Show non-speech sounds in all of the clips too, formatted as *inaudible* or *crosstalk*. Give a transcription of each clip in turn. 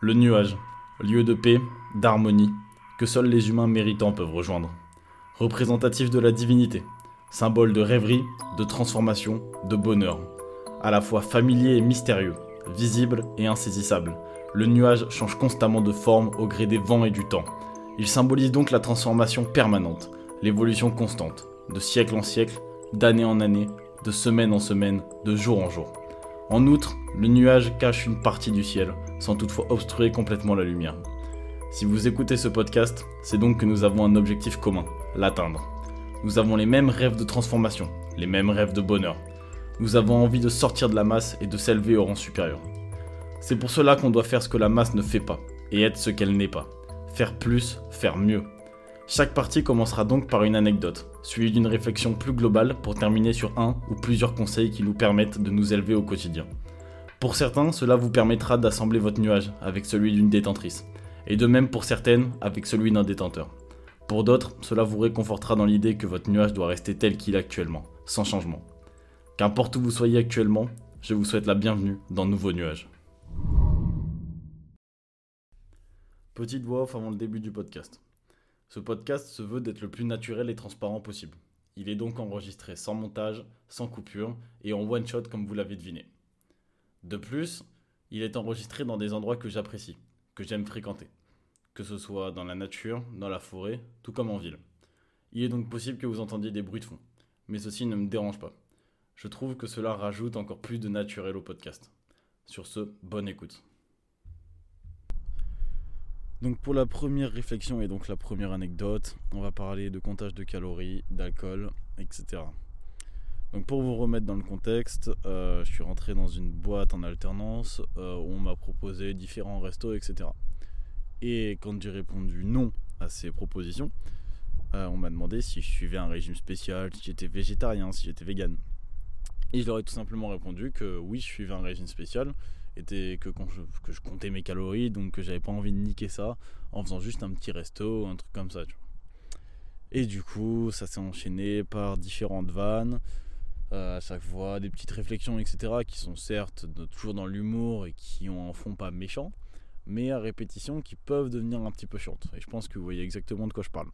Le nuage, lieu de paix, d'harmonie, que seuls les humains méritants peuvent rejoindre. Représentatif de la divinité, symbole de rêverie, de transformation, de bonheur. À la fois familier et mystérieux, visible et insaisissable, le nuage change constamment de forme au gré des vents et du temps. Il symbolise donc la transformation permanente, l'évolution constante, de siècle en siècle, d'année en année, de semaine en semaine, de jour en jour. En outre, le nuage cache une partie du ciel, sans toutefois obstruer complètement la lumière. Si vous écoutez ce podcast, c'est donc que nous avons un objectif commun, l'atteindre. Nous avons les mêmes rêves de transformation, les mêmes rêves de bonheur. Nous avons envie de sortir de la masse et de s'élever au rang supérieur. C'est pour cela qu'on doit faire ce que la masse ne fait pas, et être ce qu'elle n'est pas. Faire plus, faire mieux. Chaque partie commencera donc par une anecdote, suivie d'une réflexion plus globale pour terminer sur un ou plusieurs conseils qui nous permettent de nous élever au quotidien. Pour certains, cela vous permettra d'assembler votre nuage avec celui d'une détentrice, et de même pour certaines avec celui d'un détenteur. Pour d'autres, cela vous réconfortera dans l'idée que votre nuage doit rester tel qu'il est actuellement, sans changement. Qu'importe où vous soyez actuellement, je vous souhaite la bienvenue dans Nouveau Nuage. Petite voix off avant le début du podcast. Ce podcast se veut d'être le plus naturel et transparent possible. Il est donc enregistré sans montage, sans coupure et en one shot comme vous l'avez deviné. De plus, il est enregistré dans des endroits que j'apprécie, que j'aime fréquenter que ce soit dans la nature, dans la forêt, tout comme en ville. Il est donc possible que vous entendiez des bruits de fond, mais ceci ne me dérange pas. Je trouve que cela rajoute encore plus de naturel au podcast. Sur ce, bonne écoute. Donc pour la première réflexion et donc la première anecdote, on va parler de comptage de calories, d'alcool, etc. Donc pour vous remettre dans le contexte, euh, je suis rentré dans une boîte en alternance euh, où on m'a proposé différents restos, etc. Et quand j'ai répondu non à ces propositions, euh, on m'a demandé si je suivais un régime spécial, si j'étais végétarien, si j'étais vegan. Et je leur ai tout simplement répondu que oui, je suivais un régime spécial, que, je, comptais mes calories, donc que j'avais pas envie de niquer ça en faisant juste un petit resto, un truc comme ça. Et du coup, ça s'est enchaîné par différentes vannes, euh, à chaque fois des petites réflexions, etc., qui sont certes toujours dans l'humour et qui en font pas méchant, mais à répétition qui peuvent devenir un petit peu chiantes. Et je pense que vous voyez exactement de quoi je parle.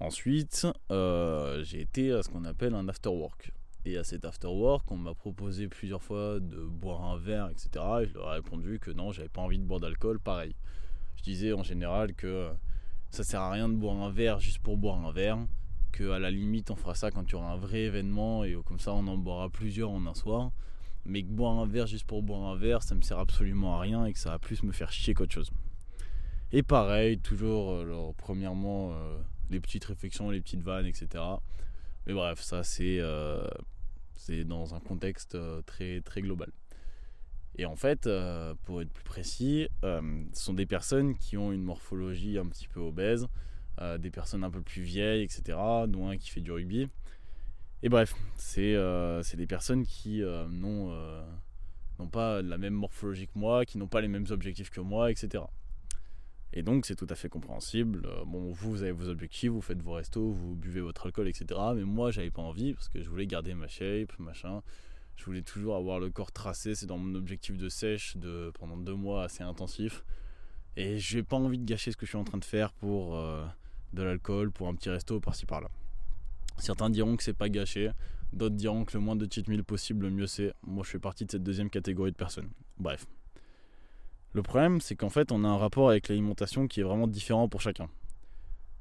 Ensuite, euh, j'ai été à ce qu'on appelle un after work. Et à cet after work, on m'a proposé plusieurs fois de boire un verre, etc. Et je leur ai répondu que non, j'avais pas envie de boire d'alcool, pareil. Je disais en général que ça sert à rien de boire un verre juste pour boire un verre, que à la limite on fera ça quand il y aura un vrai événement et comme ça on en boira plusieurs en un soir mais que boire un verre juste pour boire un verre, ça me sert absolument à rien et que ça va plus me faire chier qu'autre chose. Et pareil, toujours, euh, premièrement, euh, les petites réflexions, les petites vannes, etc. Mais bref, ça c'est euh, c'est dans un contexte très, très global. Et en fait, pour être plus précis, ce sont des personnes qui ont une morphologie un petit peu obèse, des personnes un peu plus vieilles, etc., dont un qui fait du rugby. Et bref, c'est euh, des personnes qui euh, euh, n'ont pas la même morphologie que moi, qui n'ont pas les mêmes objectifs que moi, etc. Et donc c'est tout à fait compréhensible. Bon, vous, vous avez vos objectifs, vous faites vos restos, vous buvez votre alcool, etc. Mais moi, j'avais pas envie parce que je voulais garder ma shape, machin. Je voulais toujours avoir le corps tracé. C'est dans mon objectif de sèche de pendant deux mois assez intensif. Et j'ai pas envie de gâcher ce que je suis en train de faire pour de l'alcool, pour un petit resto par-ci par-là. Certains diront que c'est pas gâché, d'autres diront que le moins de cheat meal possible, le mieux c'est. Moi, je fais partie de cette deuxième catégorie de personnes. Bref. Le problème, c'est qu'en fait, on a un rapport avec l'alimentation qui est vraiment différent pour chacun.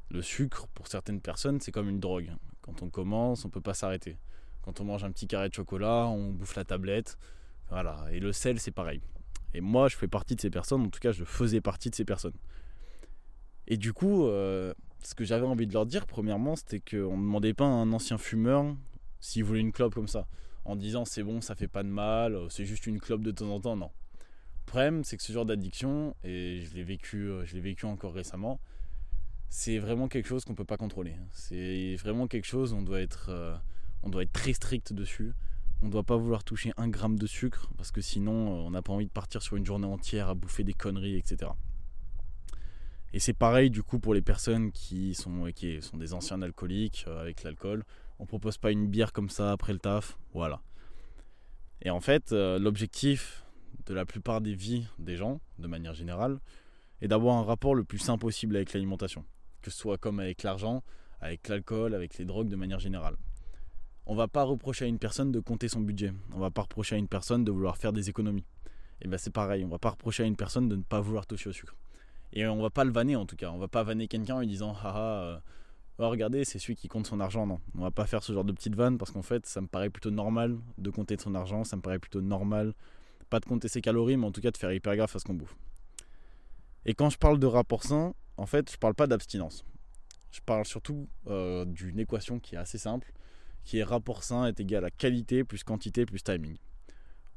Le sucre, pour certaines personnes, c'est comme une drogue. Quand on commence, on peut pas s'arrêter. Quand on mange un petit carré de chocolat, on bouffe la tablette. Voilà. Et le sel, c'est pareil. Et moi, je fais partie de ces personnes, en tout cas, je faisais partie de ces personnes. Et du coup, euh, ce que j'avais envie de leur dire, premièrement, c'était qu'on ne demandait pas à un ancien fumeur s'il voulait une clope comme ça, en disant c'est bon, ça fait pas de mal, c'est juste une clope de temps en temps. Non. Problème, c'est que ce genre d'addiction, et je l'ai vécu, euh, je l'ai vécu encore récemment, c'est vraiment quelque chose qu'on peut pas contrôler. C'est vraiment quelque chose, on doit être, euh, on doit être très strict dessus. On ne doit pas vouloir toucher un gramme de sucre parce que sinon, euh, on n'a pas envie de partir sur une journée entière à bouffer des conneries, etc. Et c'est pareil du coup pour les personnes qui sont, qui sont des anciens alcooliques avec l'alcool. On propose pas une bière comme ça après le taf. Voilà. Et en fait, l'objectif de la plupart des vies des gens, de manière générale, est d'avoir un rapport le plus sain possible avec l'alimentation. Que ce soit comme avec l'argent, avec l'alcool, avec les drogues de manière générale. On va pas reprocher à une personne de compter son budget. On va pas reprocher à une personne de vouloir faire des économies. Et bien c'est pareil, on va pas reprocher à une personne de ne pas vouloir toucher au sucre. Et on va pas le vanner en tout cas. On va pas vanner quelqu'un en lui disant haha, euh, oh, regardez, c'est celui qui compte son argent. Non, on va pas faire ce genre de petite vanne parce qu'en fait, ça me paraît plutôt normal de compter son argent. Ça me paraît plutôt normal, pas de compter ses calories, mais en tout cas de faire hyper gaffe à ce qu'on bouffe. Et quand je parle de rapport sain, en fait, je parle pas d'abstinence. Je parle surtout euh, d'une équation qui est assez simple, qui est rapport sain est égal à qualité plus quantité plus timing.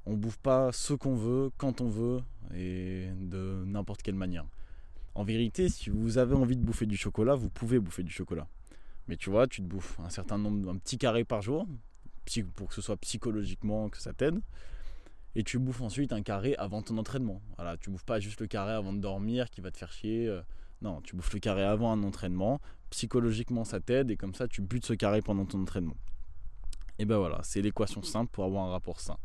On bouffe pas ce qu'on veut, quand on veut et de n'importe quelle manière. En vérité, si vous avez envie de bouffer du chocolat, vous pouvez bouffer du chocolat. Mais tu vois, tu te bouffes un certain nombre, un petit carré par jour, pour que ce soit psychologiquement que ça t'aide. Et tu bouffes ensuite un carré avant ton entraînement. Voilà, tu bouffes pas juste le carré avant de dormir qui va te faire chier. Euh. Non, tu bouffes le carré avant un entraînement. Psychologiquement, ça t'aide et comme ça, tu butes ce carré pendant ton entraînement. Et ben voilà, c'est l'équation simple pour avoir un rapport sain.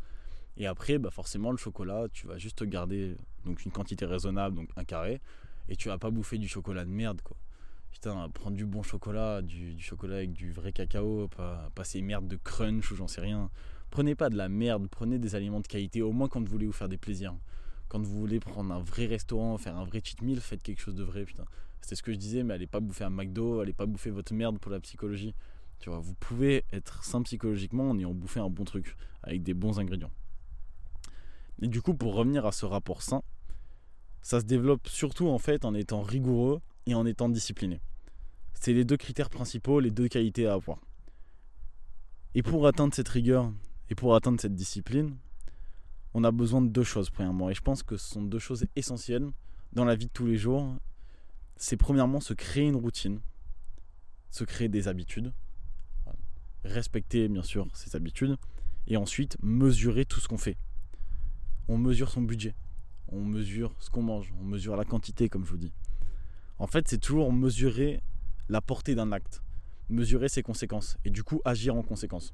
Et après, bah forcément, le chocolat, tu vas juste garder donc une quantité raisonnable, donc un carré et tu vas pas bouffer du chocolat de merde quoi. Putain, prendre du bon chocolat, du, chocolat avec du vrai cacao, pas, pas ces merdes de crunch ou j'en sais rien. Prenez pas de la merde, prenez des aliments de qualité, au moins quand vous voulez vous faire des plaisirs. Quand vous voulez prendre un vrai restaurant, faire un vrai cheat meal, faites quelque chose de vrai, putain. C'était ce que je disais, mais allez pas bouffer un McDo, allez pas bouffer votre merde pour la psychologie. Tu vois, vous pouvez être sain psychologiquement en ayant bouffé un bon truc, avec des bons ingrédients. Et du coup, pour revenir à ce rapport sain, ça se développe surtout en fait en étant rigoureux et en étant discipliné. C'est les deux critères principaux, les deux qualités à avoir. Et pour atteindre cette rigueur et pour atteindre cette discipline, on a besoin de deux choses premièrement. Et je pense que ce sont deux choses essentielles dans la vie de tous les jours. C'est premièrement se créer une routine, se créer des habitudes, respecter bien sûr ses habitudes, et ensuite mesurer tout ce qu'on fait. On mesure son budget, on mesure ce qu'on mange, on mesure la quantité, comme je vous dis. En fait, c'est toujours mesurer la portée d'un acte, mesurer ses conséquences et du coup agir en conséquence.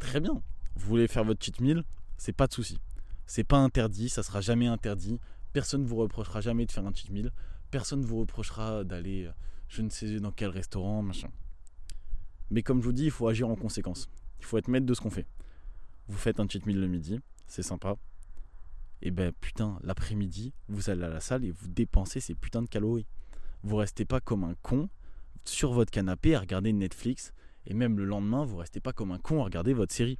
Très bien. Vous voulez faire votre cheat meal, c'est pas de souci. C'est pas interdit, ça sera jamais interdit. Personne ne vous reprochera jamais de faire un cheat meal. Personne ne vous reprochera d'aller euh, je ne sais dans quel restaurant, machin. Mais comme je vous dis, il faut agir en conséquence. Il faut être maître de ce qu'on fait. Vous faites un cheat meal le midi, c'est sympa et ben putain, l'après-midi, vous allez à la salle et vous dépensez ces putains de calories. Vous restez pas comme un con sur votre canapé à regarder Netflix et même le lendemain, vous restez pas comme un con à regarder votre série.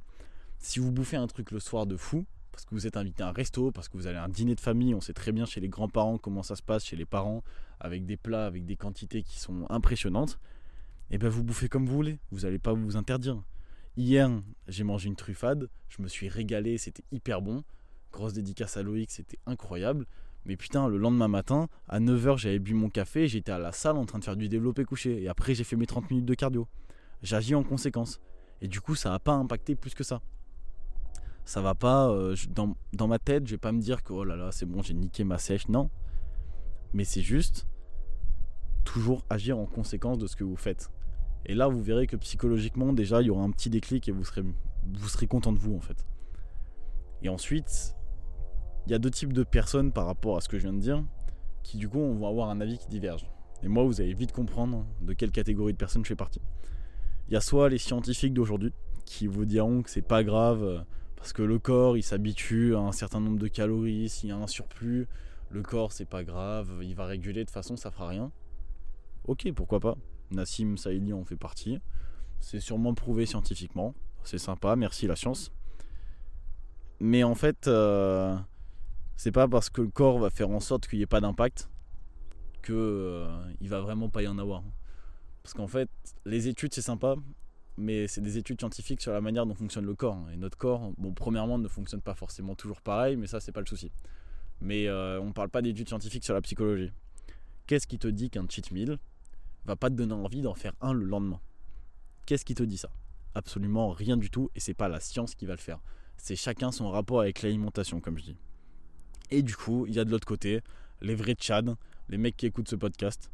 Si vous bouffez un truc le soir de fou, parce que vous êtes invité à un resto, parce que vous allez à un dîner de famille, on sait très bien chez les grands-parents comment ça se passe chez les parents, avec des plats, avec des quantités qui sont impressionnantes, et ben vous bouffez comme vous voulez, vous n'allez pas vous interdire. Hier, j'ai mangé une truffade, je me suis régalé, c'était hyper bon. Grosse dédicace à Loïc, c'était incroyable. Mais putain, le lendemain matin, à 9h, j'avais bu mon café, j'étais à la salle en train de faire du développé couché. Et après, j'ai fait mes 30 minutes de cardio. J'agis en conséquence. Et du coup, ça n'a pas impacté plus que ça. Ça va pas. Euh, dans, dans, ma tête, je vais pas me dire que oh là là, c'est bon, j'ai niqué ma sèche. Non. Mais c'est juste toujours agir en conséquence de ce que vous faites. Et là, vous verrez que psychologiquement, déjà, il y aura un petit déclic et vous serez, vous serez content de vous en fait. Et ensuite, il y a deux types de personnes par rapport à ce que je viens de dire, qui du coup vont avoir un avis qui diverge. Et moi, vous allez vite comprendre de quelle catégorie de personnes je fais partie. Il y a soit les scientifiques d'aujourd'hui, qui vous diront que c'est pas grave, parce que le corps, il s'habitue à un certain nombre de calories, s'il y a un surplus, le corps, c'est pas grave, il va réguler, de façon, ça fera rien. Ok, pourquoi pas. Nassim Saïli en fait partie. C'est sûrement prouvé scientifiquement. C'est sympa, merci la science. Mais en fait, euh, c'est pas parce que le corps va faire en sorte qu'il n'y ait pas d'impact que euh, il va vraiment pas y en avoir. Parce qu'en fait, les études c'est sympa, mais c'est des études scientifiques sur la manière dont fonctionne le corps. Et notre corps, bon, premièrement, ne fonctionne pas forcément toujours pareil, mais ça c'est pas le souci. Mais euh, on parle pas d'études scientifiques sur la psychologie. Qu'est-ce qui te dit qu'un cheat meal va pas te donner envie d'en faire un le lendemain? Qu'est-ce qui te dit ça? Absolument rien du tout, et c'est pas la science qui va le faire. C'est chacun son rapport avec l'alimentation, comme je dis. Et du coup, il y a de l'autre côté les vrais Tchad, les mecs qui écoutent ce podcast,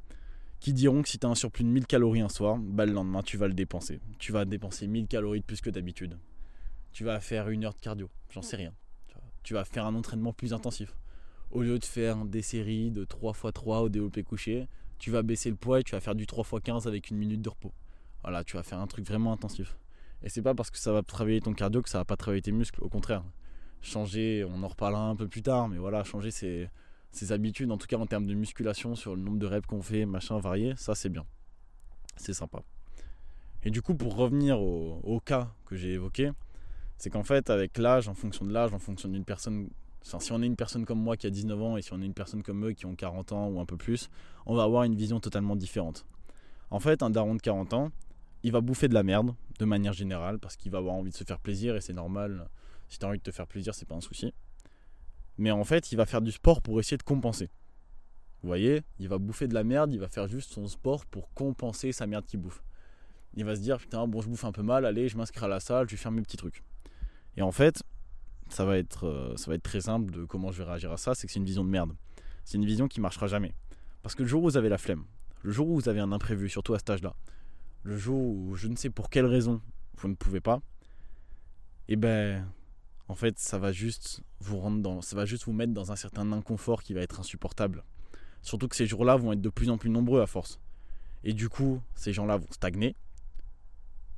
qui diront que si tu as un surplus de 1000 calories un soir, bah le lendemain tu vas le dépenser. Tu vas dépenser 1000 calories de plus que d'habitude. Tu vas faire une heure de cardio, j'en sais rien. tu vas faire un entraînement plus intensif. Au lieu de faire des séries de 3 x 3 au développé couché, tu vas baisser le poids et tu vas faire du 3 x 15 avec une minute de repos. Voilà, tu vas faire un truc vraiment intensif. Et c'est pas parce que ça va travailler ton cardio que ça va pas travailler tes muscles, au contraire. Changer, on en reparlera un peu plus tard, mais voilà, changer ses, habitudes, en tout cas en termes de musculation, sur le nombre de reps qu'on fait, machin varié, ça c'est bien. C'est sympa. Et du coup, pour revenir au, cas que j'ai évoqué, c'est qu'en fait, avec l'âge, en fonction de l'âge, en fonction d'une personne, enfin, si on est une personne comme moi qui a 19 ans et si on est une personne comme eux qui ont 40 ans ou un peu plus, on va avoir une vision totalement différente. En fait, un daron de 40 ans, il va bouffer de la merde de manière générale parce qu'il va avoir envie de se faire plaisir et c'est normal. Si tu as envie de te faire plaisir, c'est pas un souci. Mais en fait, il va faire du sport pour essayer de compenser. Vous voyez, il va bouffer de la merde, il va faire juste son sport pour compenser sa merde qu'il bouffe. Il va se dire putain, bon, je bouffe un peu mal, allez, je m'inscris à la salle, je vais faire mes petits trucs. Et en fait, ça va être, euh, ça va être très simple de comment je vais réagir à ça, c'est que c'est une vision de merde. C'est une vision qui marchera jamais. Parce que le jour où vous avez la flemme, le jour où vous avez un imprévu, surtout à cet âge-là, le jour où je ne sais pour quelle raison vous ne pouvez pas, eh ben en fait ça va juste vous rendre dans ça va juste vous mettre dans un certain inconfort qui va être insupportable. Surtout que ces jours-là vont être de plus en plus nombreux à force. Et du coup, ces gens-là vont stagner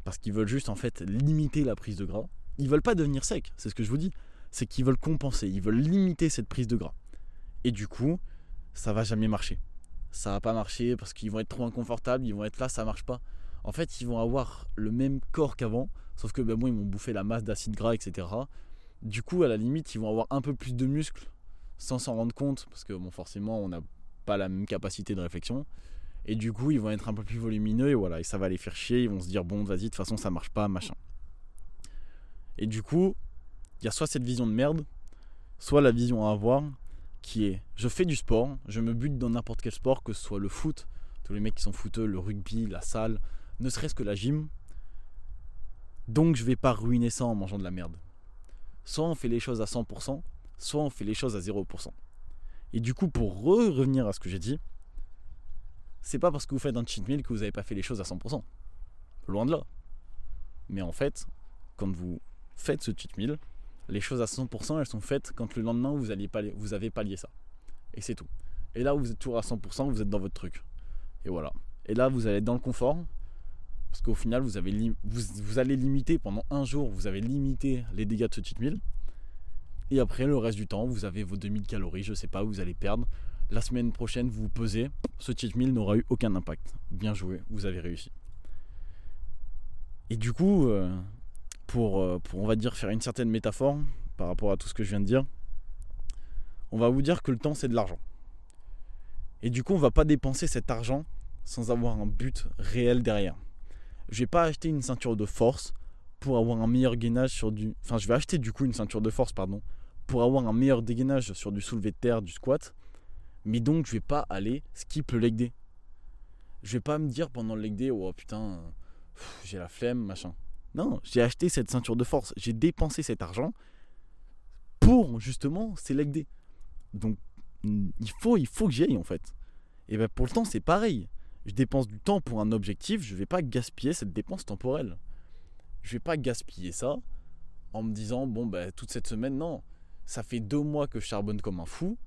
parce qu'ils veulent juste en fait limiter la prise de gras. Ils veulent pas devenir secs, c'est ce que je vous dis, c'est qu'ils veulent compenser, ils veulent limiter cette prise de gras. Et du coup, ça va jamais marcher. Ça va pas marcher parce qu'ils vont être trop inconfortables, ils vont être là, ça marche pas en fait, ils vont avoir le même corps qu'avant, sauf que ben, bon, ils vont bouffer la masse d'acide gras, etc. Du coup, à la limite, ils vont avoir un peu plus de muscles sans s'en rendre compte, parce que bon, forcément, on n'a pas la même capacité de réflexion. Et du coup, ils vont être un peu plus volumineux et voilà, et ça va les faire chier. Ils vont se dire, bon, vas-y, de toute façon, ça marche pas, machin. Et du coup, il y a soit cette vision de merde, soit la vision à avoir qui est je fais du sport, je me bute dans n'importe quel sport, que ce soit le foot, tous les mecs qui sont footeux, le rugby, la salle, ne serait-ce que la gym. Donc je vais pas ruiner ça en mangeant de la merde. Soit on fait les choses à 100%, soit on fait les choses à 0%. Et du coup, pour revenir à ce que j'ai dit, c'est pas parce que vous faites un cheat meal que vous n'avez pas fait les choses à 100%. Loin de là. Mais en fait, quand vous faites ce cheat meal, les choses à 100%, elles sont faites quand le lendemain vous, vous avez pallié ça. Et c'est tout. Et là vous êtes toujours à 100%, vous êtes dans votre truc. Et voilà. Et là, vous allez être dans le confort, parce qu'au final, vous, avez vous, allez limiter pendant un jour, vous avez limité les dégâts de ce cheat meal. Et après, le reste du temps, vous avez vos 2000 calories, je sais pas, vous allez perdre. La semaine prochaine, vous vous pesez. Ce cheat meal n'aura eu aucun impact. Bien joué, vous avez réussi. Et du coup, euh, pour, euh, pour, on va dire, faire une certaine métaphore par rapport à tout ce que je viens de dire, on va vous dire que le temps, c'est de l'argent. Et du coup, on va pas dépenser cet argent sans avoir un but réel derrière je vais pas acheter une ceinture de force pour avoir un meilleur gainage sur du. Enfin, je vais acheter du coup une ceinture de force, pardon, pour avoir un meilleur dégainage sur du soulevé de terre, du squat. Mais donc, je vais pas aller skip le leg day. Je vais pas me dire pendant le leg day, oh putain, j'ai la flemme, machin. Non, j'ai acheté cette ceinture de force. J'ai dépensé cet argent pour justement ces leg day. Donc, il faut, il faut que j'y aille en fait. Et ben pour le temps, c'est pareil je dépense du temps pour un objectif, je ne vais pas gaspiller cette dépense temporelle. Je ne vais pas gaspiller ça en me disant, bon, ben, toute cette semaine, non, ça fait deux mois que je charbonne comme un fou.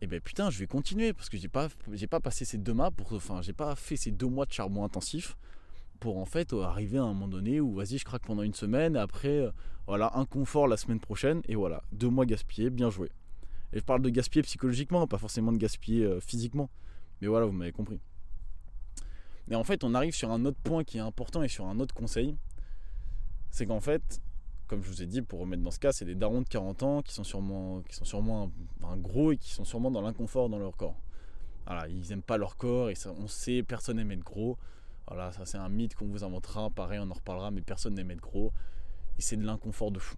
Et ben putain, je vais continuer parce que j'ai pas, pas passé ces deux mois pour, enfin, j'ai pas fait ces deux mois de charbon intensif pour en fait arriver à un moment donné où vas-y, je craque pendant une semaine, et après, euh, voilà, un confort la semaine prochaine, et voilà, deux mois gaspillés, bien joué. Et je parle de gaspiller psychologiquement, pas forcément de gaspiller euh, physiquement. Mais voilà, vous m'avez compris. Mais en fait, on arrive sur un autre point qui est important et sur un autre conseil. C'est qu'en fait, comme je vous ai dit, pour remettre dans ce cas, c'est des darons de 40 ans qui sont sûrement, qui sont sûrement un, gros et qui sont sûrement dans l'inconfort dans leur corps. Voilà, ils n'aiment pas leur corps et on sait, personne n'aime être gros. Voilà, ça c'est un mythe qu'on vous inventera, pareil, on en reparlera, mais personne n'aime être gros. Et c'est de l'inconfort de fou.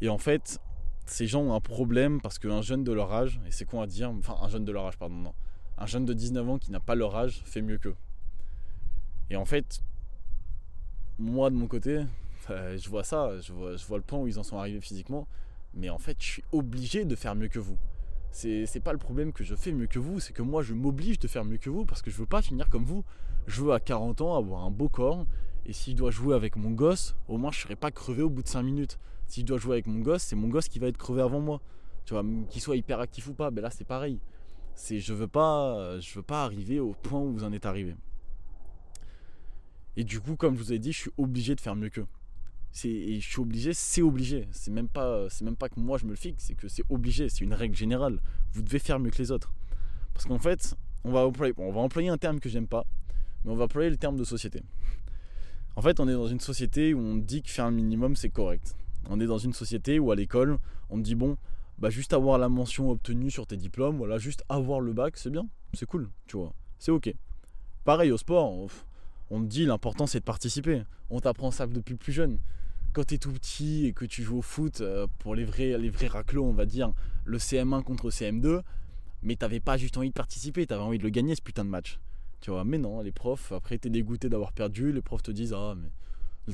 Et en fait, ces gens ont un problème parce qu'un jeune de leur âge, et c'est quoi à dire Enfin, un jeune de leur âge, pardon, non un jeune de 19 ans qui n'a pas leur âge fait mieux qu'eux. Et en fait, moi de mon côté, euh, je vois ça, je vois, le point où ils en sont arrivés physiquement, mais en fait, je suis obligé de faire mieux que vous. C'est, pas le problème que je fais mieux que vous, c'est que moi je m'oblige de faire mieux que vous parce que je veux pas finir comme vous. Je veux à 40 ans avoir un beau corps Et si je dois jouer avec mon gosse, au moins je serai pas crevé au bout de 5 minutes. Si je dois jouer avec mon gosse, c'est mon gosse qui va être crevé avant moi. Tu vois, qu'il soit hyper actif ou pas, ben là c'est pareil. C'est je veux pas je veux pas arriver au point où vous en êtes arrivé. Et du coup, comme je vous ai dit, je suis obligé de faire mieux qu'eux. Et je suis obligé, c'est obligé. C'est même pas, c'est même pas que moi je me le fixe, c'est que c'est obligé. C'est une règle générale. Vous devez faire mieux que les autres. Parce qu'en fait, on va employer, on va employer un terme que j'aime pas, mais on va employer le terme de société. En fait, on est dans une société où on dit que faire un minimum c'est correct. On est dans une société où à l'école, on dit bon, bah juste avoir la mention obtenue sur tes diplômes, voilà, juste avoir le bac, c'est bien, c'est cool, tu vois, c'est ok. Pareil au sport, on, te dit l'important c'est de participer. On t'apprend ça depuis plus jeune. Quand tu es tout petit et que tu joues au foot, euh, pour les vrais, les vrais raclos, on va dire, le CM1 contre CM2, mais t'avais pas juste envie de participer, t'avais envie de le gagner ce putain de match. Tu vois, mais non, les profs, après t'es dégoûté d'avoir perdu, les profs te disent Ah, mais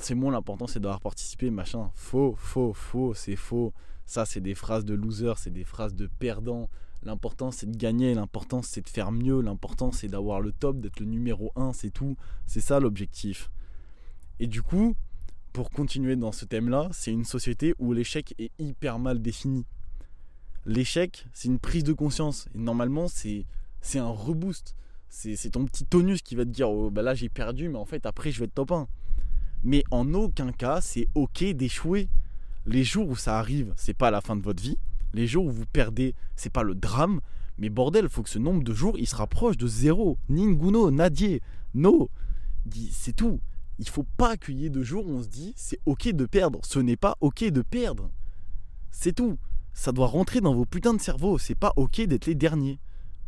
c'est moi, l'important c'est d'avoir participé, machin. Faux, faux, faux, c'est faux. Ça, c'est des phrases de loser, c'est des phrases de perdant. L'important c'est de gagner, l'important c'est de faire mieux, l'important c'est d'avoir le top, d'être le numéro 1, c'est tout. C'est ça l'objectif. Et du coup, pour continuer dans ce thème-là, c'est une société où l'échec est hyper mal défini. L'échec, c'est une prise de conscience. Et normalement, c'est un reboost. C'est ton petit tonus qui va te dire oh, bah là j'ai perdu, mais en fait après je vais être top 1. Mais en aucun cas, c'est ok d'échouer. Les jours où ça arrive, c'est pas la fin de votre vie. Les jours où vous perdez, c'est pas le drame. Mais bordel, il faut que ce nombre de jours il se rapproche de zéro. Ninguno, Nadier, no. C'est tout. Il faut pas accueillir de jours où on se dit c'est ok de perdre. Ce n'est pas ok de perdre. C'est tout. Ça doit rentrer dans vos putains de cerveau. C'est pas ok d'être les derniers.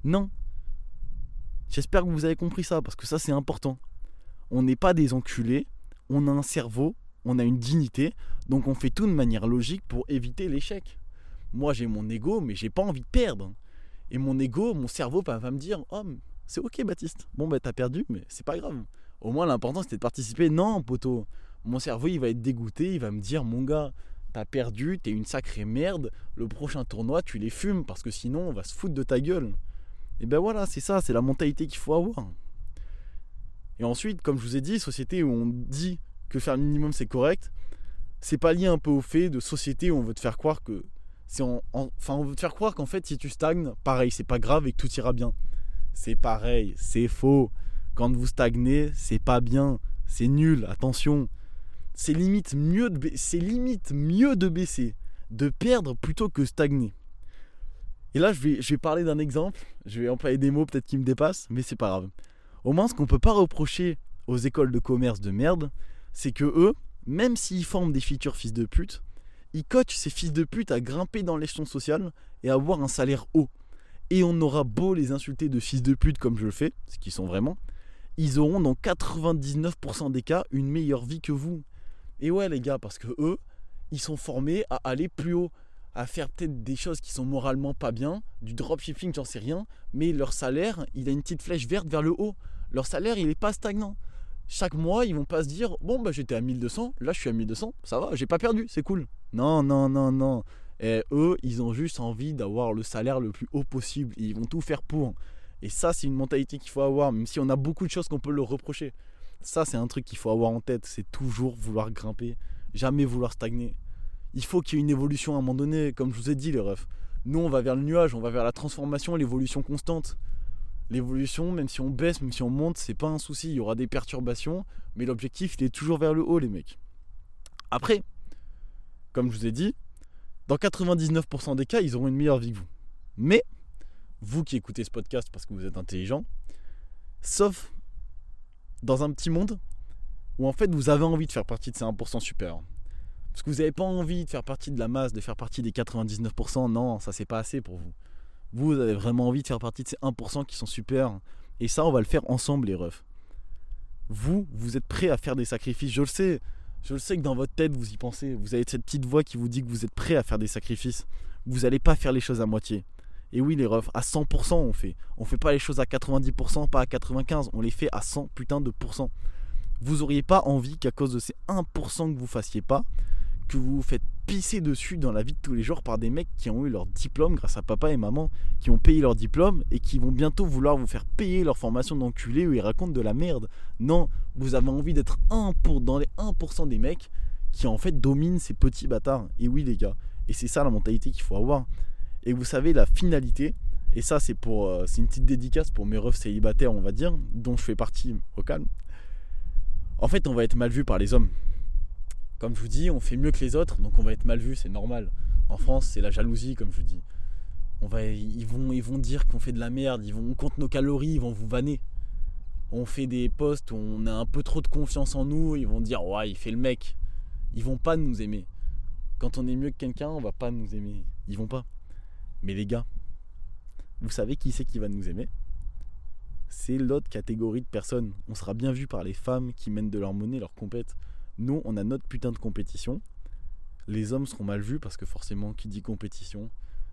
Non, J'espère que vous avez compris ça, parce que ça c'est important. On n'est pas des enculés, on a un cerveau, on a une dignité, donc on fait tout de manière logique pour éviter l'échec. Moi j'ai mon ego, mais j'ai pas envie de perdre. Et mon ego, mon cerveau va me dire Oh, c'est ok Baptiste, bon bah t'as perdu, mais c'est pas grave. Au moins l'important c'était de participer. Non, poteau, mon cerveau il va être dégoûté, il va me dire Mon gars, t'as perdu, t'es une sacrée merde, le prochain tournoi tu les fumes parce que sinon on va se foutre de ta gueule. Et ben voilà, c'est ça, c'est la mentalité qu'il faut avoir. Et ensuite, comme je vous ai dit, société où on dit que faire le minimum c'est correct, c'est pas lié un peu au fait de société où on veut te faire croire que enfin on veut te faire croire qu'en fait si tu stagnes, pareil, c'est pas grave et que tout ira bien. C'est pareil, c'est faux. Quand vous stagnez, c'est pas bien, c'est nul, attention. C'est limite mieux de c'est limite mieux de baisser, de perdre plutôt que stagner. Et là, je vais, je vais parler d'un exemple. Je vais employer des mots peut-être qui me dépassent, mais c'est pas grave. Au moins, ce qu'on peut pas reprocher aux écoles de commerce de merde, c'est que eux, même s'ils forment des futurs fils de pute, ils coachent ces fils de pute à grimper dans l'échelon social et à avoir un salaire haut. Et on aura beau les insulter de fils de pute comme je le fais, ce qu'ils sont vraiment, ils auront dans 99% des cas une meilleure vie que vous. Et ouais les gars, parce que eux, ils sont formés à aller plus haut à faire peut-être des choses qui sont moralement pas bien, du dropshipping, j'en sais rien, mais leur salaire, il a une petite flèche verte vers le haut. Leur salaire, il n'est pas stagnant. Chaque mois, ils vont pas se dire bon bah j'étais à 1200, là je suis à 1200, ça va, j'ai pas perdu, c'est cool. Non, non, non, non. Et eux, ils ont juste envie d'avoir le salaire le plus haut possible. Ils vont tout faire pour. Et ça, c'est une mentalité qu'il faut avoir, même si on a beaucoup de choses qu'on peut leur reprocher. Ça, c'est un truc qu'il faut avoir en tête, c'est toujours vouloir grimper, jamais vouloir stagner il faut qu'il y ait une évolution à un moment donné, comme je vous ai dit les refs. Nous on va vers le nuage, on va vers la transformation, l'évolution constante. L'évolution, même si on baisse, même si on monte, c'est pas un souci, il y aura des perturbations, mais l'objectif il est toujours vers le haut les mecs. Après, comme je vous ai dit, dans 99% des cas, ils auront une meilleure vie que vous. Mais, vous qui écoutez ce podcast parce que vous êtes intelligent, sauf dans un petit monde où en fait vous avez envie de faire partie de ces 1% super. Parce que vous n'avez pas envie de faire partie de la masse, de faire partie des 99%. Non, ça c'est pas assez pour vous. Vous avez vraiment envie de faire partie de ces 1% qui sont super. Et ça, on va le faire ensemble, les refs. Vous, vous êtes prêts à faire des sacrifices. Je le sais. Je le sais que dans votre tête, vous y pensez. Vous avez cette petite voix qui vous dit que vous êtes prêts à faire des sacrifices. Vous n'allez pas faire les choses à moitié. Et oui, les refs, à 100% on fait. On fait pas les choses à 90%, pas à 95%. On les fait à 100 putain de pourcents. Vous auriez pas envie qu'à cause de ces 1% que vous fassiez pas, que vous vous faites pisser dessus dans la vie de tous les jours par des mecs qui ont eu leur diplôme grâce à papa et maman, qui ont payé leur diplôme et qui vont bientôt vouloir vous faire payer leur formation d'enculé où ils racontent de la merde. Non, vous avez envie d'être un pour, dans les 1% des mecs qui en fait dominent ces petits bâtards. Et oui les gars, et c'est ça la mentalité qu'il faut avoir. Et vous savez la finalité, et ça c'est pour euh, c'est une petite dédicace pour mes refs célibataires on va dire, dont je fais partie au calme. En fait on va être mal vu par les hommes comme je vous dis, on fait mieux que les autres, donc on va être mal vu, c'est normal. En France, c'est la jalousie, comme je vous dis. Ils, vont, dire qu'on fait de la merde, ils on compte nos calories, ils vont vous vanner. On fait des posts où on a un peu trop de confiance en nous, ils vont dire ouais, il fait le mec. Ils vont pas nous aimer. Quand on est mieux que quelqu'un, on va pas nous aimer. Ils vont pas. Mais les gars, vous savez qui c'est qui va nous aimer? C'est l'autre catégorie de personnes. On sera bien vu par les femmes qui mènent de leur monnaie, leur compète. Nous, on a notre putain de compétition. Les hommes seront mal vus parce que forcément, qui dit compétition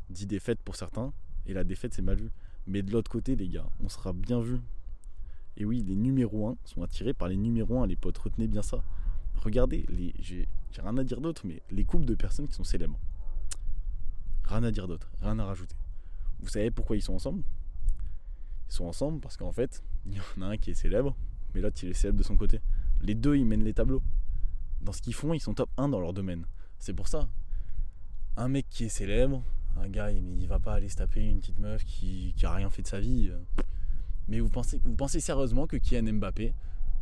dit défaite pour certains. Et la défaite, c'est mal vu. Mais de l'autre côté, les gars, on sera bien vu. Et oui, les numéros 1 sont attirés par les numéros 1, les potes. Retenez bien ça. Regardez, les, j'ai, rien à dire d'autre, mais les couples de personnes qui sont célèbres. Rien à dire d'autre, rien à rajouter. Vous savez pourquoi ils sont ensemble? Ils sont ensemble parce qu'en fait, il y en a un qui est célèbre, mais l'autre il est célèbre de son côté. Les deux, ils mènent les tableaux dans ce qu'ils font, ils sont top 1 dans leur domaine. C'est pour ça. Un mec qui est célèbre, un gars, il va pas aller se taper une petite meuf qui, qui a rien fait de sa vie. Mais vous pensez, sérieusement que Kylian Mbappé,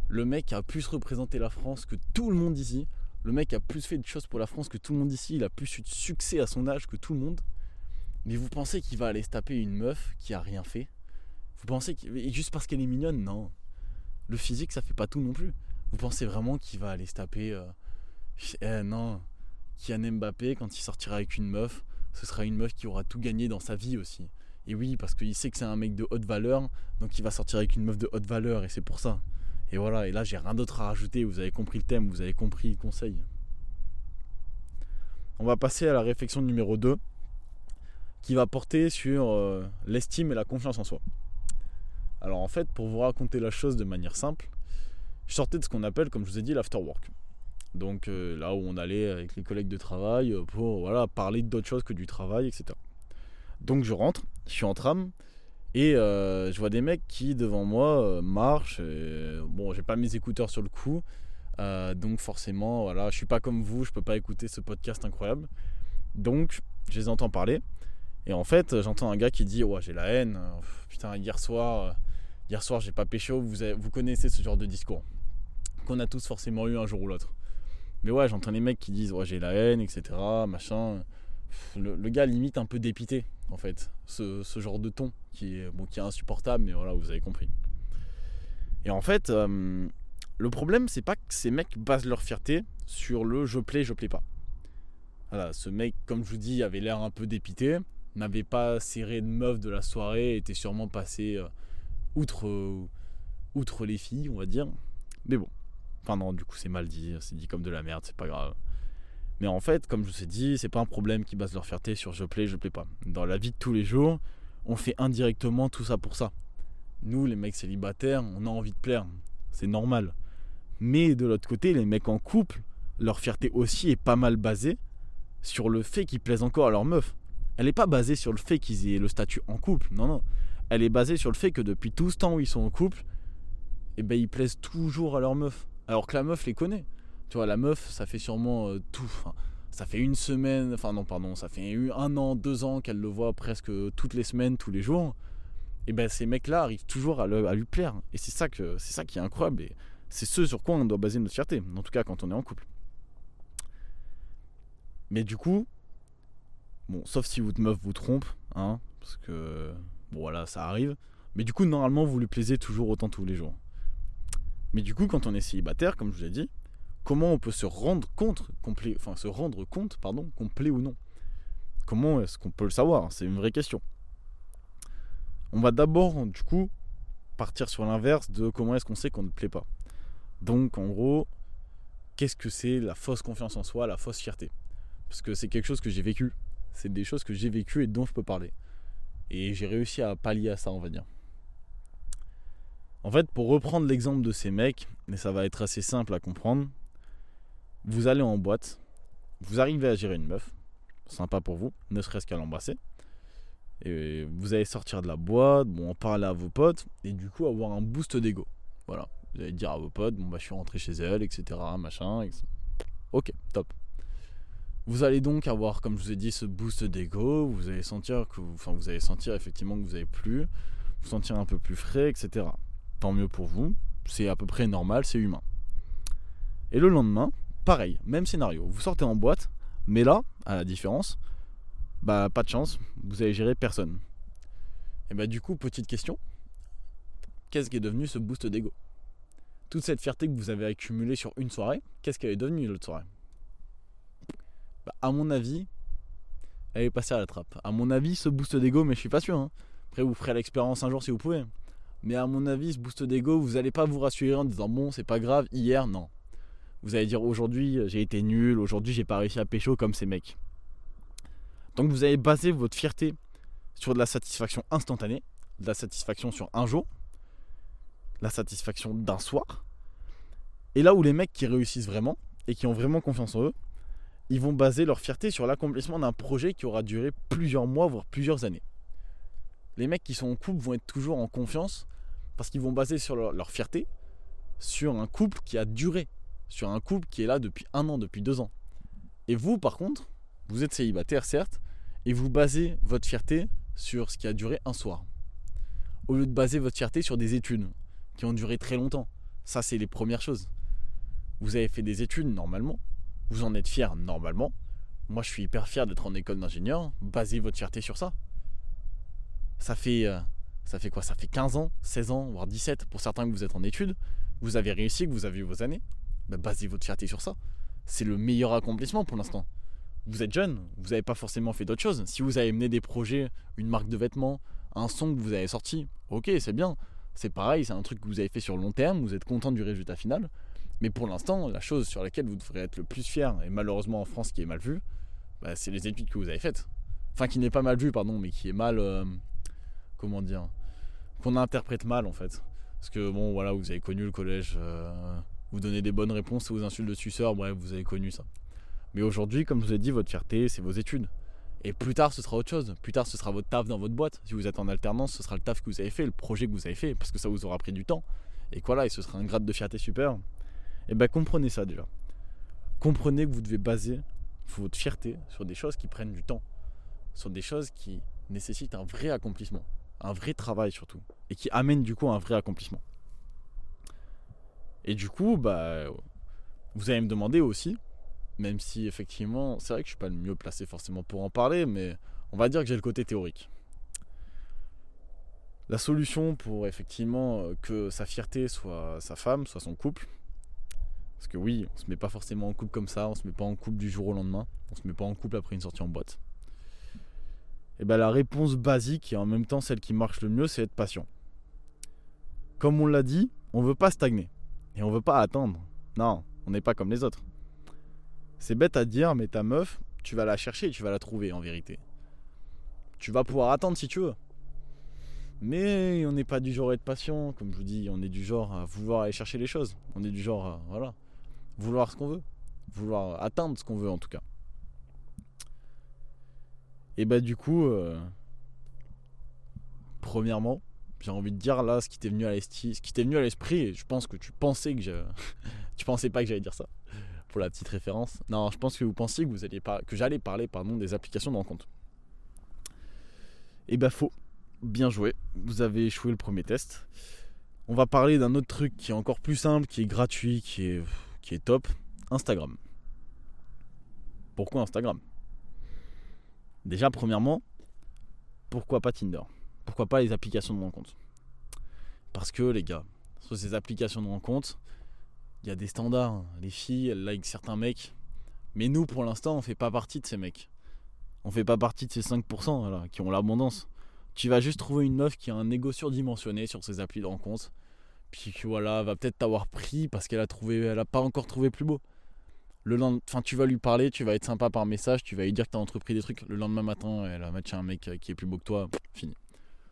le mec a plus représenté la France que tout le monde ici, le mec a plus fait de choses pour la France que tout le monde ici, il a plus eu de succès à son âge que tout le monde. Mais vous pensez qu'il va aller se taper une meuf qui a rien fait? Vous pensez qu'il. Juste parce qu'elle est mignonne? Non. Le physique, ça fait pas tout non plus. Vous pensez vraiment qu'il va aller se taper euh, *laughs* eh, Non, Kylian Mbappé, quand il sortira avec une meuf, ce sera une meuf qui aura tout gagné dans sa vie aussi. Et oui, parce qu'il sait que c'est un mec de haute valeur, donc il va sortir avec une meuf de haute valeur, et c'est pour ça. Et voilà, et là j'ai rien d'autre à rajouter, vous avez compris le thème, vous avez compris le conseil. On va passer à la réflexion numéro 2, qui va porter sur euh, l'estime et la confiance en soi. Alors en fait, pour vous raconter la chose de manière simple, je sortais de ce qu'on appelle, comme je vous ai dit, l'afterwork. Donc euh, là où on allait avec les collègues de travail pour voilà, parler d'autres choses que du travail, etc. Donc je rentre, je suis en tram et euh, je vois des mecs qui devant moi euh, marchent. bon, j'ai pas mes écouteurs sur le coup, donc forcément, voilà, je suis pas comme vous, je peux pas écouter ce podcast incroyable. Donc je les entends parler et en fait j'entends un gars qui dit ouais j'ai la haine, putain hier soir, hier soir j'ai pas pécho. Vous, vous connaissez ce genre de discours qu'on a tous forcément eu un jour ou l'autre. Mais ouais, j'entends les mecs qui disent ouais, j'ai la haine, etc. Machin. Le, gars limite un peu dépité, en fait. Ce, genre de ton qui est, bon, qui est insupportable, mais voilà, vous avez compris. Et en fait, euh, le problème, c'est pas que ces mecs basent leur fierté sur le je plais, je plais pas. Voilà, ce mec, comme je vous dis, avait l'air un peu dépité, n'avait pas serré de meuf de la soirée, était sûrement passé euh, outre, outre les filles, on va dire. Mais bon, Enfin non, du coup c'est mal dit, c'est dit comme de la merde, c'est pas grave. Mais en fait, comme je vous ai dit, c'est pas un problème qui base leur fierté sur je plais, je plais pas. Dans la vie de tous les jours, on fait indirectement tout ça pour ça. Nous, les mecs célibataires, on a envie de plaire. C'est normal. Mais de l'autre côté, les mecs en couple, leur fierté aussi est pas mal basée sur le fait qu'ils plaisent encore à leur meuf. Elle n'est pas basée sur le fait qu'ils aient le statut en couple. Non, non. Elle est basée sur le fait que depuis tout ce temps où ils sont en couple, eh ben, ils plaisent toujours à leur meuf. Alors que la meuf les connaît. Tu vois, la meuf, ça fait sûrement euh, tout. ça fait une semaine, enfin non, pardon, ça fait un an, deux ans qu'elle le voit presque toutes les semaines, tous les jours. Et ben ces mecs-là arrivent toujours à, lui plaire. Et c'est ça, que, c'est ça qui est incroyable. Et c'est ce sur quoi on doit baser notre fierté. En tout cas, quand on est en couple. Mais du coup, bon, sauf si votre meuf vous trompe, hein, parce que, bon voilà, ça arrive. Mais du coup, normalement, vous lui plaisez toujours autant tous les jours. Mais du coup, quand on est célibataire, comme je vous l'ai dit, comment on peut se rendre compte, complet, enfin se rendre compte, pardon, qu'on plaît ou non? Comment est-ce qu'on peut le savoir? C'est une vraie question. On va d'abord, du coup, partir sur l'inverse de comment est-ce qu'on sait qu'on ne plaît pas. Donc, en gros, qu'est-ce que c'est la fausse confiance en soi, la fausse fierté? Parce que c'est quelque chose que j'ai vécu. C'est des choses que j'ai vécues et dont je peux parler. Et j'ai réussi à pallier à ça, on va dire. En fait, pour reprendre l'exemple de ces mecs, et ça va être assez simple à comprendre, vous allez en boîte, vous arrivez à gérer une meuf, sympa pour vous, ne serait-ce qu'à l'embrasser. Et vous allez sortir de la boîte, bon, en parler à vos potes, et du coup avoir un boost d'ego. Voilà. Vous allez dire à vos potes, bon bah je suis rentré chez elle, etc. Machin. etc. Ok, top. Vous allez donc avoir, comme je vous ai dit, ce boost d'ego. Vous allez sentir que, enfin, vous allez sentir effectivement que vous avez plus, vous sentir un peu plus frais, etc. Tant mieux pour vous. C'est à peu près normal, c'est humain. Et le lendemain, pareil, même scénario. Vous sortez en boîte, mais là, à la différence, bah pas de chance, vous avez géré personne. Et bah du coup, petite question, qu'est-ce qui est devenu ce boost d'ego? Toute cette fierté que vous avez accumulée sur une soirée, qu'est-ce qu'elle est devenue l'autre soirée? Bah, À mon avis, elle est passée à la trappe. À mon avis, ce boost d'ego, mais je suis pas sûr. Hein. Après, vous ferez l'expérience un jour si vous pouvez. Mais à mon avis, ce boost d'ego, vous n'allez pas vous rassurer en disant bon, c'est pas grave, hier, non. Vous allez dire aujourd'hui, j'ai été nul, aujourd'hui, j'ai pas réussi à pécho comme ces mecs. Donc vous allez baser votre fierté sur de la satisfaction instantanée, de la satisfaction sur un jour, la satisfaction d'un soir. Et là où les mecs qui réussissent vraiment et qui ont vraiment confiance en eux, ils vont baser leur fierté sur l'accomplissement d'un projet qui aura duré plusieurs mois, voire plusieurs années. Les mecs qui sont en couple vont être toujours en confiance parce qu'ils vont baser sur leur, leur, fierté sur un couple qui a duré, sur un couple qui est là depuis un an, depuis deux ans. Et vous, par contre, vous êtes célibataire, certes, et vous basez votre fierté sur ce qui a duré un soir. Au lieu de baser votre fierté sur des études qui ont duré très longtemps. Ça, c'est les premières choses. Vous avez fait des études normalement. Vous en êtes fier normalement. Moi, je suis hyper fier d'être en école d'ingénieur. Basez votre fierté sur ça. Ça fait, euh, ça fait quoi? Ça fait 15 ans, 16 ans, voire 17 pour certains que vous êtes en études. Vous avez réussi, que vous avez eu vos années. Bah, basez votre fierté sur ça. C'est le meilleur accomplissement pour l'instant vous êtes jeune, vous n'avez pas forcément fait d'autres choses. Si vous avez mené des projets, une marque de vêtements, un son que vous avez sorti, ok, c'est bien. C'est pareil, c'est un truc que vous avez fait sur long terme, vous êtes content du résultat final. Mais pour l'instant, la chose sur laquelle vous devrez être le plus fier, et malheureusement en France qui est mal vue, bah, c'est les études que vous avez faites. Enfin, qui n'est pas mal vue, pardon, mais qui est mal. Euh, comment dire Qu'on interprète mal en fait. Parce que bon, voilà, vous avez connu le collège, euh, vous donnez des bonnes réponses aux insultes de suceurs, bref, vous avez connu ça. Mais aujourd'hui, comme je vous ai dit, votre fierté, c'est vos études. Et plus tard, ce sera autre chose. Plus tard, ce sera votre taf dans votre boîte. Si vous êtes en alternance, ce sera le taf que vous avez fait, le projet que vous avez fait, parce que ça vous aura pris du temps. Et voilà, et ce sera un grade de fierté super. Et bien, comprenez ça déjà. Comprenez que vous devez baser votre fierté sur des choses qui prennent du temps, sur des choses qui nécessitent un vrai accomplissement, un vrai travail surtout, et qui amènent du coup un vrai accomplissement. Et du coup, bah, vous allez me demander aussi, même si effectivement, c'est vrai que je suis pas le mieux placé forcément pour en parler, mais on va dire que j'ai le côté théorique. La solution pour effectivement que sa fierté soit sa femme, soit son couple, parce que oui, on se met pas forcément en couple comme ça, on se met pas en couple du jour au lendemain, on se met pas en couple après une sortie en boîte. Et bien la réponse basique et en même temps celle qui marche le mieux, c'est être patient. Comme on l'a dit, on veut pas stagner et on veut pas attendre. Non, on n'est pas comme les autres. C'est bête à dire, mais ta meuf, tu vas la chercher et tu vas la trouver en vérité. Tu vas pouvoir attendre si tu veux. Mais on n'est pas du genre à être patient, comme je vous dis, on est du genre à vouloir aller chercher les choses. On est du genre à voilà, vouloir ce qu'on veut, vouloir atteindre ce qu'on veut en tout cas. Et bah du coup, euh, premièrement, j'ai envie de dire là ce qui t'est venu à l'esprit, qui t'est venu à l'esprit, et je pense que tu pensais que *laughs* pas que j'allais dire ça pour la petite référence. Non, je pense que vous pensiez que, vous alliez que j'allais parler des applications de rencontre. Et ben faux. Bien joué. Vous avez échoué le premier test. On va parler d'un autre truc qui est encore plus simple, qui est gratuit, qui est top. Instagram. Pourquoi Instagram? Déjà, premièrement, pourquoi pas Tinder? Pourquoi pas les applications de rencontre Parce que les gars, sur ces applications de rencontre, il y a des standards. Les filles, elles like certains mecs. Mais nous, pour l'instant, on fait pas partie de ces mecs. On fait pas partie de ces 5% qui ont l'abondance. Tu vas juste trouver une meuf qui a un ego surdimensionné sur ses applis de rencontre. Puis voilà, va peut-être t'avoir pris parce qu'elle a trouvé, elle a pas encore trouvé plus beau. Le lendemain, enfin, tu vas lui parler, tu vas être sympa par message, tu vas lui dire que tu as entrepris des trucs. Le lendemain matin, elle va mettre un mec qui est plus beau que toi, fini.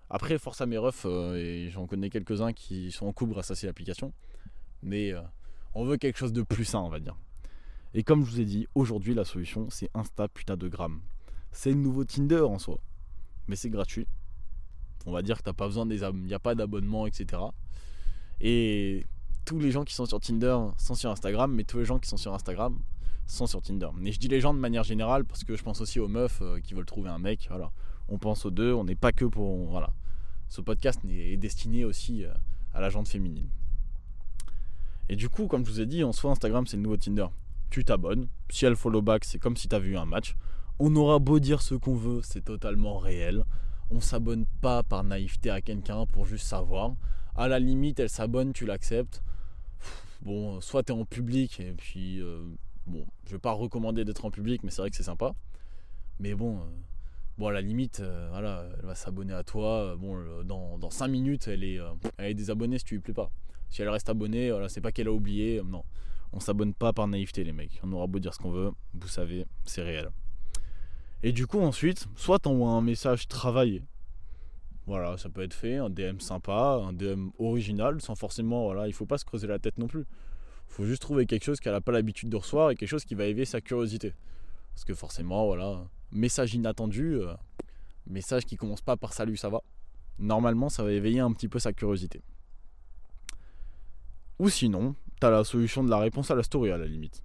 Après, force à mes refs, euh, et j'en connais quelques-uns qui sont en couple grâce à ces applications. Mais euh, on veut quelque chose de plus sain, on va dire. Et comme je vous ai dit, aujourd'hui la solution c'est Insta putain de gramme. C'est le nouveau Tinder en soi. Mais c'est gratuit. On va dire que t'as pas besoin des il n'y a pas d'abonnement, etc. Et tous les gens qui sont sur Tinder sont sur Instagram, mais tous les gens qui sont sur Instagram sont sur Tinder. Mais je dis les gens de manière générale parce que je pense aussi aux meufs euh, qui veulent trouver un mec. Voilà. On pense aux deux, on n'est pas que pour. Voilà. Ce podcast est destiné aussi euh, à la gente féminine. Et du coup, comme je vous ai dit, en soi, Instagram, c'est le nouveau Tinder. Tu t'abonnes. Si elle follow back, c'est comme si tu eu un match. On aura beau dire ce qu'on veut, c'est totalement réel. On s'abonne pas par naïveté à quelqu'un pour juste savoir. À la limite, elle s'abonne, tu l'acceptes. Bon, soit tu en public et puis. Euh, bon, je vais pas recommander d'être en public, mais c'est vrai que c'est sympa. Mais bon. Euh, bon, à la limite, euh, voilà, elle va s'abonner à toi. Bon, dans, dans 5 minutes, elle est, désabonnée si tu lui plais pas. Si elle reste abonnée, voilà, c'est pas qu'elle a oublié. Non, on s'abonne pas par naïveté, les mecs. On aura beau dire ce qu'on veut, vous savez, c'est réel. Et du coup, ensuite, soit t'envoies un message travaillé. Voilà, ça peut être fait, un DM sympa, un DM original, sans forcément, voilà, il faut pas se creuser la tête non plus. Faut juste trouver quelque chose qu'elle n'a pas l'habitude de recevoir et quelque chose qui va éveiller sa curiosité. Parce que forcément, voilà, message inattendu, euh, message qui commence pas par salut, ça va. Normalement, ça va éveiller un petit peu sa curiosité. Ou sinon, tu as la solution de la réponse à la story à la limite,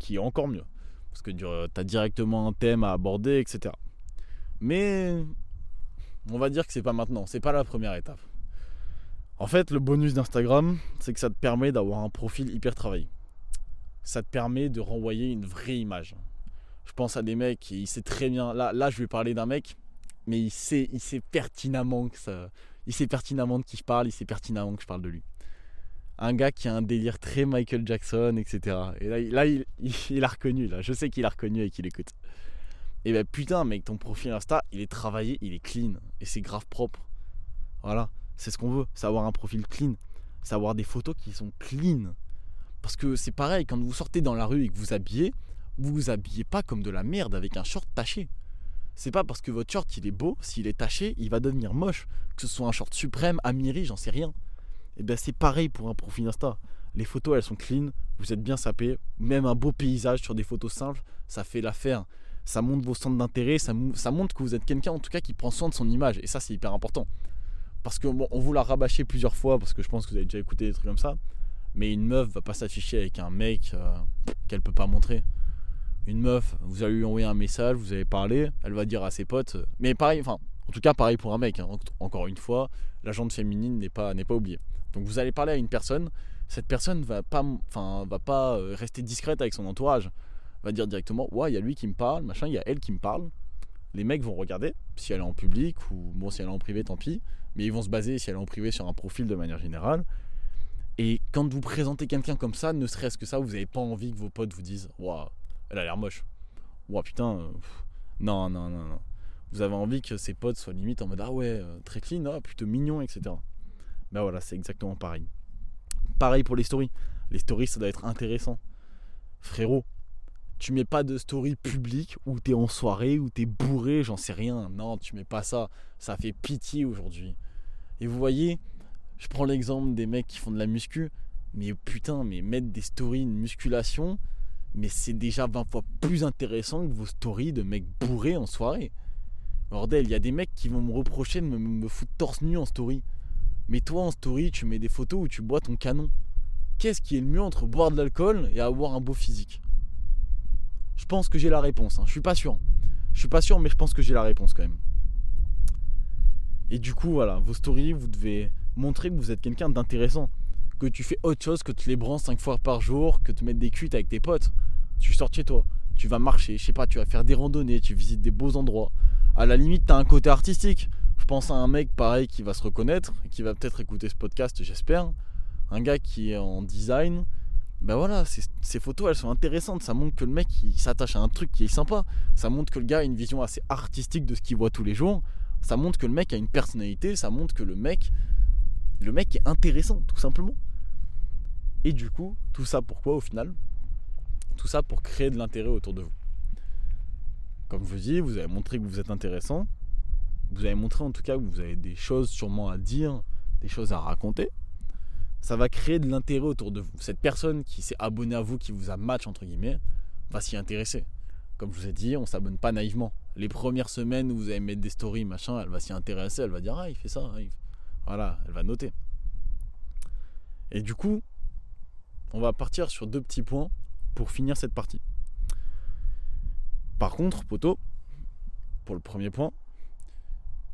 qui est encore mieux. Parce que tu as directement un thème à aborder, etc. Mais on va dire que c'est pas maintenant, c'est pas la première étape. En fait, le bonus d'Instagram, c'est que ça te permet d'avoir un profil hyper travaillé. Ça te permet de renvoyer une vraie image. Je pense à des mecs, il sait très bien. Là, je vais parler d'un mec, mais il sait, pertinemment que ça. Il sait pertinemment de qui je parle, il sait pertinemment que je parle de lui un gars qui a un délire très Michael Jackson, etc. Et là, là il, il, a reconnu, là. Je sais qu'il a reconnu et qu'il écoute. Et ben putain, mec, ton profil Insta, il est travaillé, il est clean. Et c'est grave propre. Voilà, c'est ce qu'on veut. Savoir un profil clean. Savoir des photos qui sont clean. Parce que c'est pareil, quand vous sortez dans la rue et que vous habillez, vous vous habillez pas comme de la merde avec un short taché. C'est pas parce que votre short il est beau, s'il est taché, il va devenir moche. Que ce soit un short suprême, Amiri, j'en sais rien et ben c'est pareil pour un profil Insta. Les photos elles sont clean, vous êtes bien sapé, même un beau paysage sur des photos simples, ça fait l'affaire. Ça montre vos centres d'intérêt, ça, ça, montre que vous êtes quelqu'un en tout cas qui prend soin de son image et ça c'est hyper important. Parce que bon, on vous l'a rabâché plusieurs fois parce que je pense que vous avez déjà écouté des trucs comme ça. Mais une meuf va pas s'afficher avec un mec euh, qu'elle peut pas montrer. Une meuf, vous allez lui envoyer un message, vous allez parler, elle va dire à ses potes. Mais pareil, enfin, en tout cas pareil pour un mec. Hein. Encore une fois, la jante féminine n'est pas, n'est pas oubliée. Donc vous allez parler à une personne, cette personne va pas, enfin, va pas euh, rester discrète avec son entourage, va dire directement, ouais, il y a lui qui me parle, machin, il y a elle qui me parle. Les mecs vont regarder si elle est en public ou bon si elle est en privé, tant pis. Mais ils vont se baser si elle est en privé sur un profil de manière générale. Et quand vous présentez quelqu'un comme ça, ne serait-ce que ça, vous n'avez pas envie que vos potes vous disent, waouh, elle a l'air moche. Waouh, putain, euh, non, non, non, non. Vous avez envie que ses potes soient limite en mode, ah ouais, euh, très clean, ah, plutôt mignon, etc. Ben voilà, c'est exactement pareil. Pareil pour les stories. Les stories, ça doit être intéressant. Frérot, tu mets pas de story publique où t'es en soirée, où t'es bourré, j'en sais rien. Non, tu mets pas ça. Ça fait pitié aujourd'hui. Et vous voyez, je prends l'exemple des mecs qui font de la muscu. Mais putain, mais mettre des stories de musculation, mais c'est déjà 20 fois plus intéressant que vos stories de mecs bourrés en soirée. Bordel, il y a des mecs qui vont me reprocher de me, me foutre torse nu en story. Mais toi en story, tu mets des photos où tu bois ton canon. Qu'est-ce qui est le mieux entre boire de l'alcool et avoir un beau physique? Je pense que j'ai la réponse. Hein. Je suis pas sûr. Je suis pas sûr, mais je pense que j'ai la réponse quand même. Et du coup, voilà, vos stories, vous devez montrer que vous êtes quelqu'un d'intéressant. Que tu fais autre chose que te les branches 5 fois par jour, que te mettre des cuites avec tes potes. Tu sors chez toi, tu vas marcher, je sais pas, tu vas faire des randonnées, tu visites des beaux endroits. À la limite, tu as un côté artistique. Je pense à un mec pareil qui va se reconnaître, qui va peut-être écouter ce podcast, j'espère. Un gars qui est en design. Ben voilà, ces photos elles sont intéressantes. Ça montre que le mec il s'attache à un truc qui est sympa. Ça montre que le gars a une vision assez artistique de ce qu'il voit tous les jours. Ça montre que le mec a une personnalité. Ça montre que le mec, le mec est intéressant, tout simplement. Et du coup, tout ça pourquoi au final? Tout ça pour créer de l'intérêt autour de vous. Comme je vous dis, vous avez montré que vous êtes intéressant vous avez montré en tout cas que vous avez des choses sûrement à dire, des choses à raconter, ça va créer de l'intérêt autour de vous. Cette personne qui s'est abonnée à vous, qui vous a match entre guillemets, va s'y intéresser. Comme je vous ai dit, on s'abonne pas naïvement. Les premières semaines où vous allez mettre des stories, machin, elle va s'y intéresser, elle va dire Ah, il fait ça. Voilà, elle va noter. Et du coup, on va partir sur deux petits points pour finir cette partie. Par contre, poto, pour le premier point,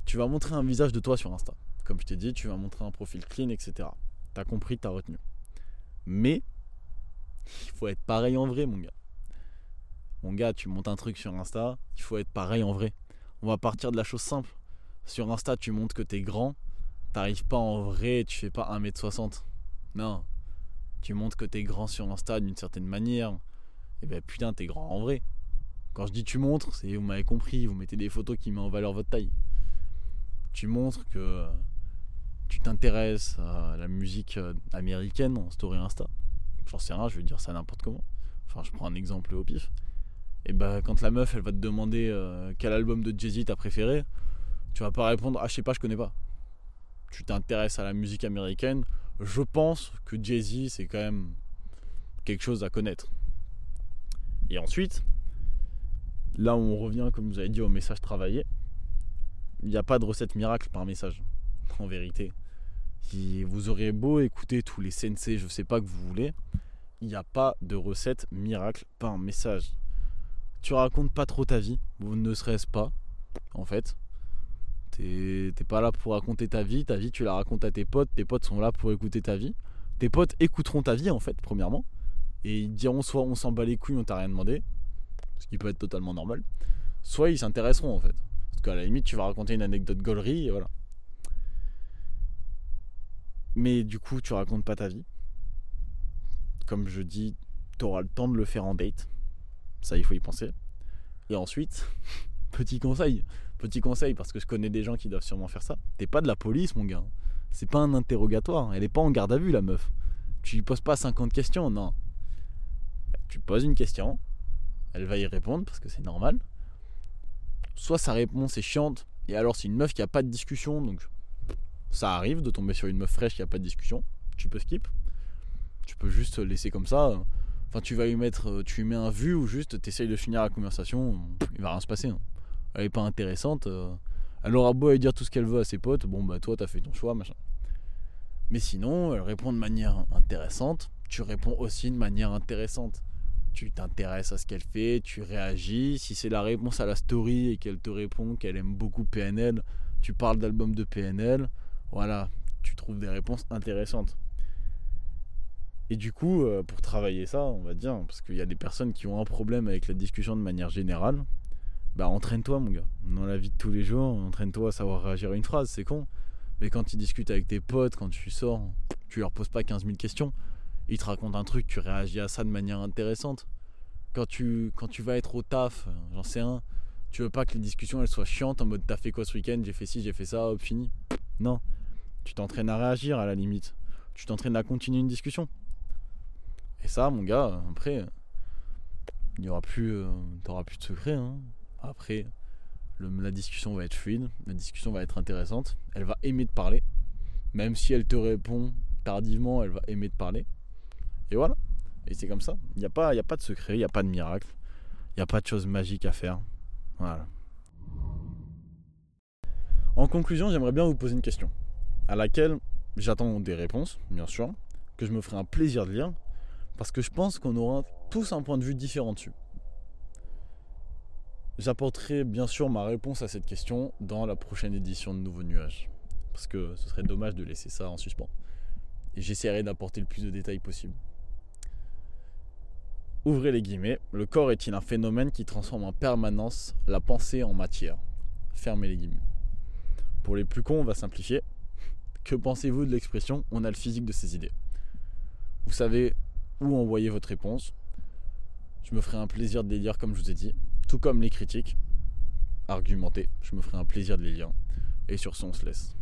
tu vas montrer un visage de toi sur Insta. Comme je t'ai dit, tu vas montrer un profil clean, etc. T'as compris, t'as retenu. Mais, il faut être pareil en vrai, mon gars. Mon gars, tu montes un truc sur Insta, il faut être pareil en vrai. On va partir de la chose simple. Sur Insta, tu montres que t'es grand. T'arrives pas en vrai, tu fais pas 1m60. Non. Tu montres que t'es grand sur Insta d'une certaine manière. Et eh ben putain, t'es grand en vrai. Quand je dis tu montres, c'est vous m'avez compris, vous mettez des photos qui mettent en valeur votre taille. Tu montres que tu t'intéresses à la musique euh, américaine en story Insta. J'en sais rien, je vais dire ça n'importe comment. Enfin, je prends un exemple au pif et bah quand la meuf elle va te demander euh, quel album de Jay-Z t'as préféré, tu vas pas répondre ah je sais pas, je connais pas. Tu t'intéresses à la musique américaine, je pense que Jay-Z c'est quand même quelque chose à connaître. Et ensuite, là où on revient comme vous avez dit au message travaillé, il n'y a pas de recette miracle par message, *laughs* en vérité. vous aurez beau écouter tous les sensei, je sais pas que vous voulez, il n'y a pas de recette miracle par message tu racontes pas trop ta vie, ou ne serait-ce pas, en fait. T'es pas là pour raconter ta vie, ta vie tu la racontes à tes potes, tes potes sont là pour écouter ta vie. Tes potes écouteront ta vie en fait, premièrement, et ils diront soit on s'en bat les couilles, on t'a rien demandé, ce qui peut être totalement normal, soit ils s'intéresseront en fait. Parce qu'à la limite tu vas raconter une anecdote gaulerie et voilà. Mais du coup tu racontes pas ta vie. Comme je dis, tu auras le temps de le faire en date ça, il faut y penser. Et ensuite, *laughs* petit conseil, petit conseil, parce que je connais des gens qui doivent sûrement faire ça. T'es pas de la police, mon gars. C'est pas un interrogatoire. Elle est pas en garde à vue, la meuf. Tu lui poses pas 50 questions, non. Tu poses une question, elle va y répondre parce que c'est normal. Soit sa réponse est chiante, et alors c'est une meuf qui a pas de discussion, donc ça arrive de tomber sur une meuf fraîche qui a pas de discussion. Tu peux skip. Tu peux juste laisser comme ça. Enfin, tu vas lui mettre, euh, tu lui mets un vu ou juste tu essayes de finir la conversation, il va rien se passer. Hein. Elle est pas intéressante. Euh, elle aura beau aller dire tout ce qu'elle veut à ses potes, bon bah toi t'as fait ton choix, machin. Mais sinon, elle répond de manière intéressante, tu réponds aussi de manière intéressante. Tu t'intéresses à ce qu'elle fait, tu réagis. Si c'est la réponse à la story et qu'elle te répond qu'elle aime beaucoup PNL, tu parles d'album de PNL. Voilà, tu trouves des réponses intéressantes. Et du coup, euh, pour travailler ça, on va dire, parce qu'il y a des personnes qui ont un problème avec la discussion de manière générale, bah entraîne-toi mon gars. Dans la vie de tous les jours, entraîne-toi à savoir réagir à une phrase, c'est con. Mais quand tu discutes avec tes potes, quand tu sors, tu leur poses pas 15 000 questions. Ils te racontent un truc, tu réagis à ça de manière intéressante. Quand tu, vas être au taf, j'en sais un, tu veux pas que les discussions soient chiantes en mode t'as fait quoi ce week-end, j'ai fait ci, j'ai fait ça, hop, fini. Non. Tu t'entraînes à réagir à la limite. Tu t'entraînes à continuer une discussion. Et ça, mon gars, après, il n'y aura plus, euh, plus de secret. Hein. Après, la discussion va être fluide, la discussion va être intéressante. Elle va aimer de parler. Même si elle te répond tardivement, elle va aimer de parler. Et voilà. Et c'est comme ça. Il n'y a, pas, a pas de secret, il n'y a pas de miracle. Il n'y a pas de chose magique à faire. Voilà. En conclusion, j'aimerais bien vous poser une question. À laquelle j'attends des réponses, bien sûr. Que je me ferai un plaisir de lire parce que je pense qu'on aura tous un point de vue différent dessus. J'apporterai bien sûr ma réponse à cette question dans la prochaine édition de Nouveau Nuage. Parce que ce serait dommage de laisser ça en suspens. Et j'essaierai d'apporter le plus de détails possible. Ouvrez les guillemets. Le corps est-il un phénomène qui transforme en permanence la pensée en matière? Fermez les guillemets. Pour les plus cons, on va simplifier. Que pensez-vous de l'expression on a le physique de ses idées Vous savez, ou envoyer votre réponse. Je me ferai un plaisir de les lire comme je vous ai dit. Tout comme les critiques argumentées, je me ferai un plaisir de les lire. Et sur ce, on se laisse.